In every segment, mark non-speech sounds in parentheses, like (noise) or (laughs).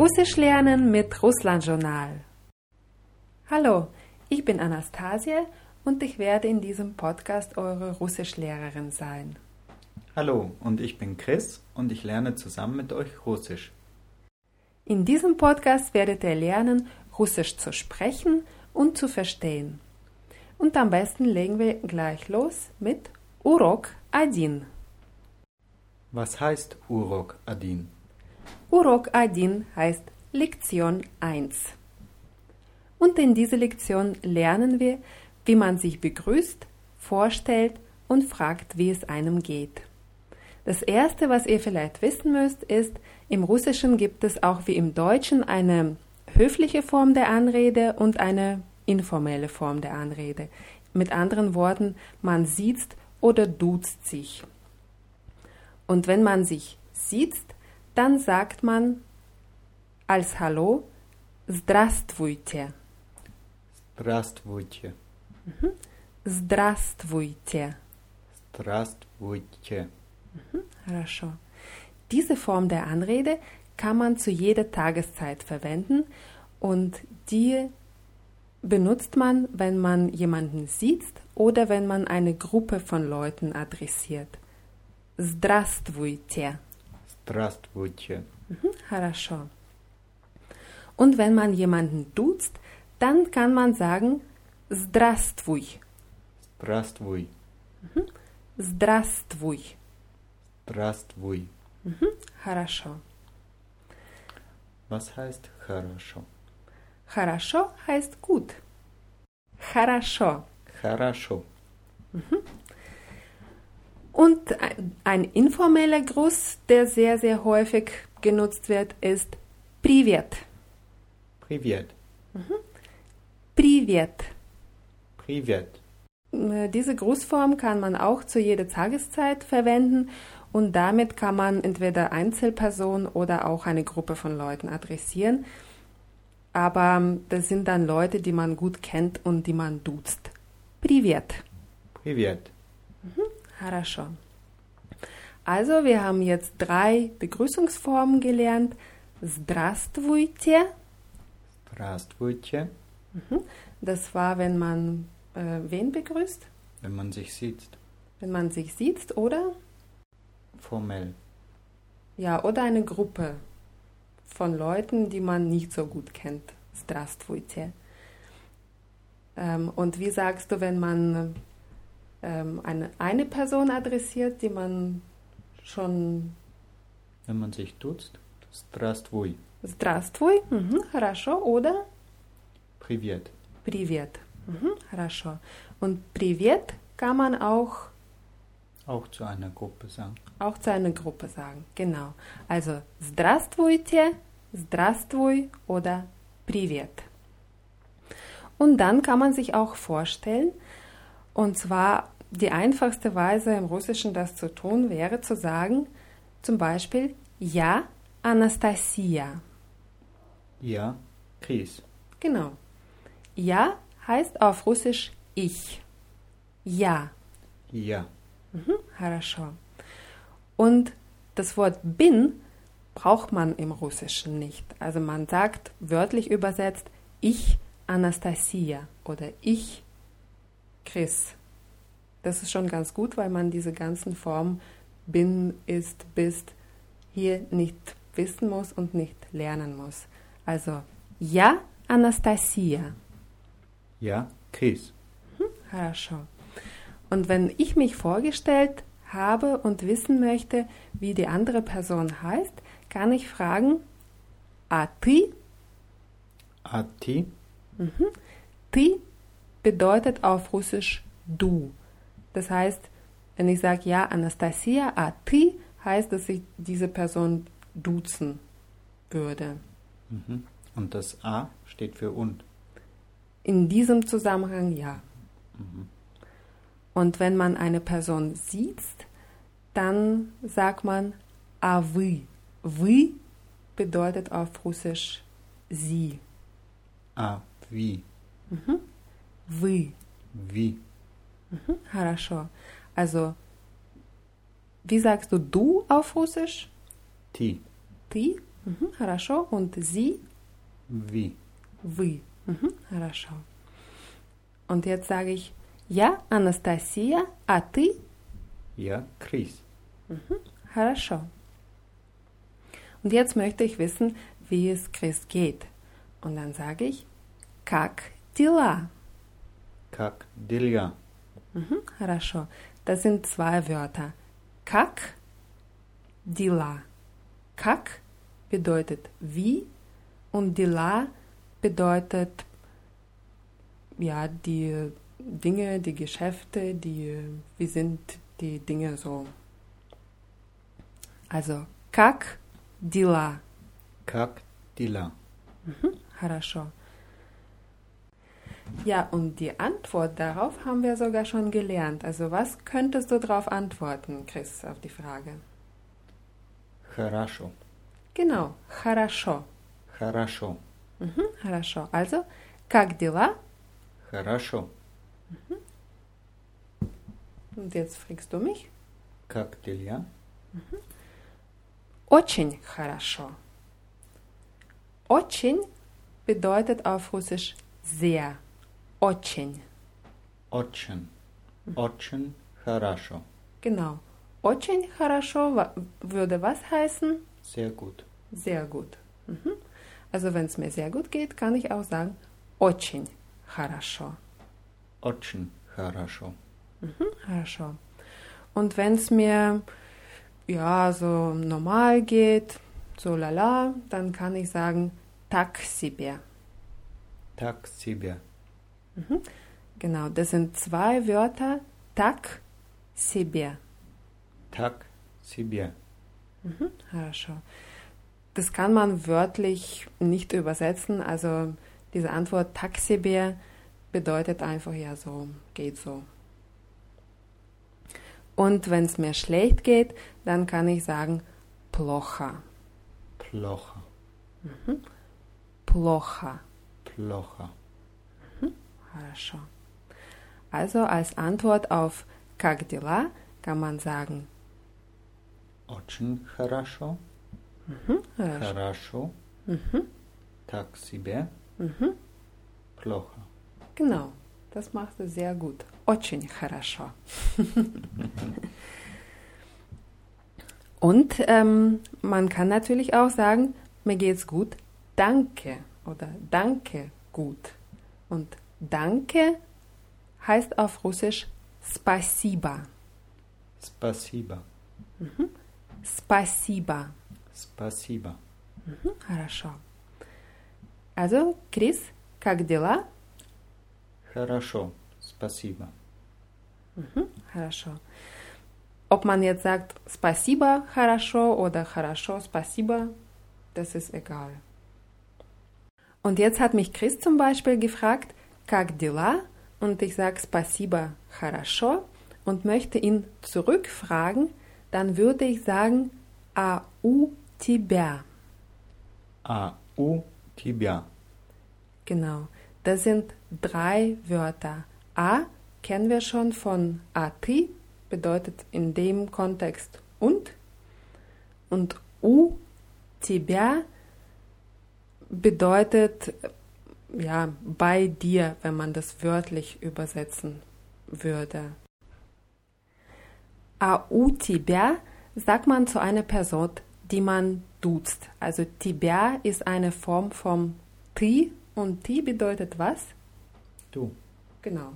Russisch lernen mit Russland Journal. Hallo, ich bin Anastasia und ich werde in diesem Podcast eure Russischlehrerin sein. Hallo, und ich bin Chris und ich lerne zusammen mit euch Russisch. In diesem Podcast werdet ihr lernen, Russisch zu sprechen und zu verstehen. Und am besten legen wir gleich los mit Urok Adin. Was heißt Urok Adin? Urok Adin heißt Lektion 1. Und in dieser Lektion lernen wir, wie man sich begrüßt, vorstellt und fragt, wie es einem geht. Das Erste, was ihr vielleicht wissen müsst, ist, im Russischen gibt es auch wie im Deutschen eine höfliche Form der Anrede und eine informelle Form der Anrede. Mit anderen Worten, man sieht oder duzt sich. Und wenn man sich sieht, dann sagt man als Hallo Здравствуйте. Здравствуйте. Здравствуйте. Здравствуйте. Хорошо. Diese Form der Anrede kann man zu jeder Tageszeit verwenden und die benutzt man, wenn man jemanden sieht oder wenn man eine Gruppe von Leuten adressiert. Здравствуйте. Здравствуйте. Mhm, Хорошо. Und wenn man jemanden duzt, dann kann man sagen Здравствуй. Здравствуй. Здравствуй. Здравствуй. Mhm, Хорошо. Was heißt хорошо? Хорошо heißt gut. Хорошо. Хорошо. Und ein informeller Gruß, der sehr, sehr häufig genutzt wird, ist Privet. Privet. Mhm. Privet. Privet. Äh, diese Grußform kann man auch zu jeder Tageszeit verwenden und damit kann man entweder Einzelpersonen oder auch eine Gruppe von Leuten adressieren. Aber ähm, das sind dann Leute, die man gut kennt und die man duzt. Privet. Privet. Хорошо. Also, wir haben jetzt drei Begrüßungsformen gelernt. Здравствуйте. Здравствуйте. Das war, wenn man äh, wen begrüßt? Wenn man sich sieht. Wenn man sich sieht, oder? Formell. Ja, oder eine Gruppe von Leuten, die man nicht so gut kennt. Здравствуйте. Ähm, und wie sagst du, wenn man ähm, eine, eine Person adressiert, die man schon Wenn man sich duzt. Здравствуй. Здравствуй, mhm, хорошо, oder Привет. Привет, mhm, хорошо. Und Привет kann man auch Auch zu einer Gruppe sagen. auch zu einer Gruppe sagen. Genau. Also Здравствуйте, Здравствуй oder Привет. Und dann kann man sich auch vorstellen, und zwar die einfachste Weise im Russischen das zu tun wäre zu sagen, zum Beispiel Ja, Anastasia. Ja. Chris. Genau. Ja heißt auf Russisch ich. Ja. Ja. Mhm, хорошо. Und das Wort bin braucht man im Russischen nicht. Also man sagt wörtlich übersetzt ich Anastasia oder ich Chris. Das ist schon ganz gut, weil man diese ganzen Formen bin, ist, bist hier nicht wissen muss und nicht lernen muss. Also ja Anastasia. Ja. Chris. Хорошо. Und wenn ich mich vorgestellt habe und wissen möchte, wie die andere Person heißt, kann ich fragen, a ty? A ti. Ty bedeutet auf Russisch du. Das heißt, wenn ich sage, ja, Anastasia, a ty, heißt, dass ich diese Person duzen würde. Mhm. Und das A steht für und. In diesem Zusammenhang ja. Und wenn man eine Person sieht, dann sagt man a вы. Вы bedeutet auf Russisch sie. A. Wie. Вы. Wie. Хорошо. Also, wie sagst du du auf Russisch? Ti. Ты? Mhm, хорошо. Und Sie? Wie. Вы. Mhm, хорошо. Und jetzt sage ich, я Анастасия, а ты? Ja, Chris. Хорошо. Und jetzt möchte ich wissen, wie es Chris geht. Und dann sage ich, как дела? Как дела? Mhm, хорошо. Das sind zwei Wörter. Как, дела. Как bedeutet wie und дела bedeutet ja die Dinge, die Geschäfte, die wie sind die Dinge so. Also как дела? Как дела? Хорошо. Ja, und die Antwort darauf haben wir sogar schon gelernt. Also was könntest du darauf antworten, Chris, auf die Frage? Хорошо. Genau, хорошо. Хорошо. Mhm, хорошо. Also, как дела? Хорошо. Und jetzt fragst du mich. Как дела? Очень хорошо. Очень bedeutet auf Russisch sehr. Очень. Очень. Очень хорошо. Genau. Очень хорошо wa- würde was heißen? Sehr gut. Sehr gut. Mhm. Also wenn es mir sehr gut geht, kann ich auch sagen очень хорошо. Очень хорошо. Mhm, хорошо. Und wenn es mir ja so normal geht, so lala, dann kann ich sagen так себе. Так себе. Genau, das sind zwei Wörter. Так себе. Так себе. Mhm, хорошо. Das kann man wörtlich nicht übersetzen. Also diese Antwort так себе bedeutet einfach ja so, geht so. Und wenn es mir schlecht geht, dann kann ich sagen плохо. Плохо. Плохо. Плохо. Хорошо. Also als Antwort auf как дела kann man sagen Очень хорошо. хорошо. Хорошо. Так себе. Плохо. Genau, das machst du sehr gut. Очень хорошо. Und ähm, man kann natürlich auch sagen, mir geht's gut, danke oder danke gut. Und danke heißt auf Russisch спасибо. Спасибо. Спасибо. Спасибо. Хорошо. Also, Chris, как дела? Хорошо. Спасибо. Хорошо. Ob man jetzt sagt спасибо хорошо oder хорошо спасибо, das ist egal. Und jetzt hat mich Chris zum Beispiel gefragt, как дела? Und ich sage спасибо хорошо und möchte ihn zurückfragen, dann würde ich sagen, а у тебя? А у тебя? Genau. Das sind drei Wörter. A kennen wir schon von a ты, bedeutet in dem Kontext und. Und u тебя bedeutet ja bei dir, wenn man das wörtlich übersetzen würde. A u тебя sagt man zu einer Person, die man duzt. Also тебя ist eine Form vom ты und ты bedeutet was? Du. Genau.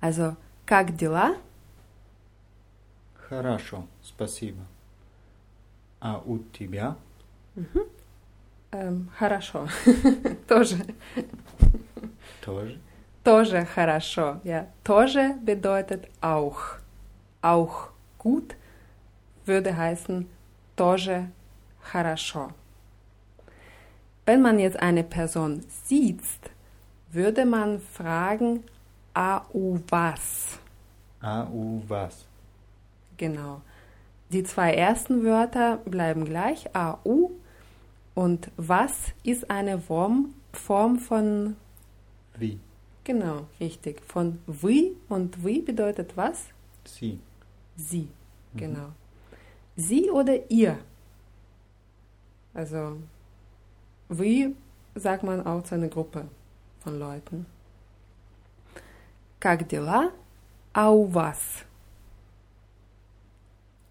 Also, как дела? Хорошо. Спасибо. А у тебя? Ähm, хорошо. (laughs) тоже. Тоже. Тоже хорошо. Ja, тоже bedeutet auch. Auch gut würde heißen тоже хорошо. Wenn man jetzt eine Person sieht, würde man fragen, a u was? А у вас? Genau. Die zwei ersten Wörter bleiben gleich, a, u. Und was ist eine Form, Form von, Wie? genau, richtig, von вы. Und вы bedeutet was? Sie. Sie, genau. Sie oder ihr? Also, wie sagt man auch zu einer Gruppe von Leuten? Как дела? А у вас?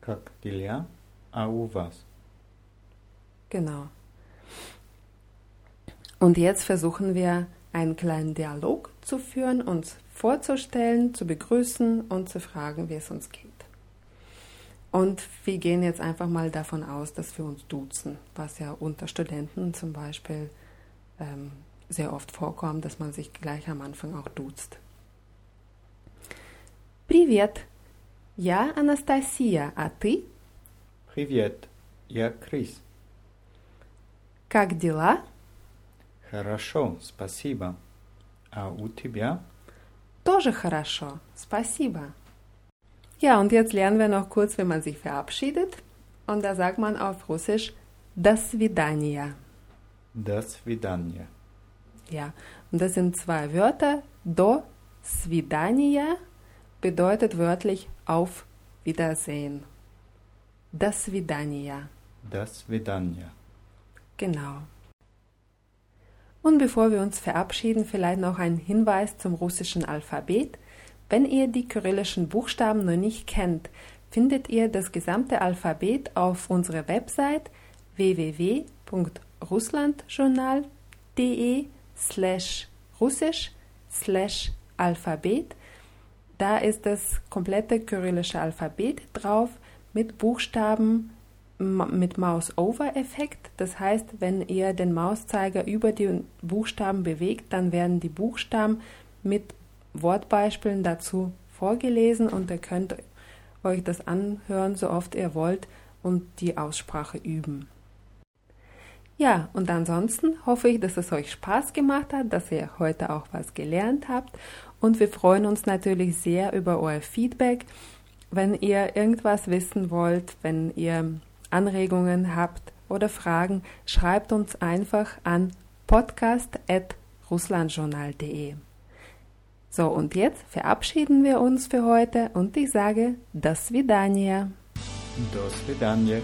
Как дела? А у вас? Genau. Und jetzt versuchen wir einen kleinen Dialog zu führen, uns vorzustellen, zu begrüßen und zu fragen, wie es uns geht. Und wir gehen jetzt einfach mal davon aus, dass wir uns duzen, was ja unter Studenten zum Beispiel ähm, sehr oft vorkommt, dass man sich gleich am Anfang auch duzt. Привет, я Анастасия, а ты? Привет, я Крис. Как дела? Хорошо, спасибо. А у тебя? Тоже хорошо, спасибо. Ja, und jetzt lernen wir noch kurz, wie man sich verabschiedet. Und da sagt man auf Russisch До свидания. До свидания. Ja, und das sind zwei Wörter. Do свидания bedeutet wörtlich auf Wiedersehen. До свидания. До свидания. Genau. Und bevor wir uns verabschieden, vielleicht noch ein Hinweis zum russischen Alphabet. Wenn ihr die kyrillischen Buchstaben noch nicht kennt, findet ihr das gesamte Alphabet auf unserer Website www.russlandjournal.de slash russisch slash Alphabet. Da ist das komplette kyrillische Alphabet drauf mit Buchstaben mit Mouse-Over-Effekt. Das heißt, wenn ihr den Mauszeiger über die Buchstaben bewegt, dann werden die Buchstaben mit Wortbeispielen dazu vorgelesen und ihr könnt euch das anhören, so oft ihr wollt und die Aussprache üben. Ja, und ansonsten hoffe ich, dass es euch Spaß gemacht hat, dass ihr heute auch was gelernt habt und wir freuen uns natürlich sehr über euer Feedback. Wenn ihr irgendwas wissen wollt, wenn ihr Anregungen habt oder Fragen, schreibt uns einfach an podcast.russlandjournal.de. So, und jetzt verabschieden wir uns für heute und ich sage, das Vidania. Das Vidania.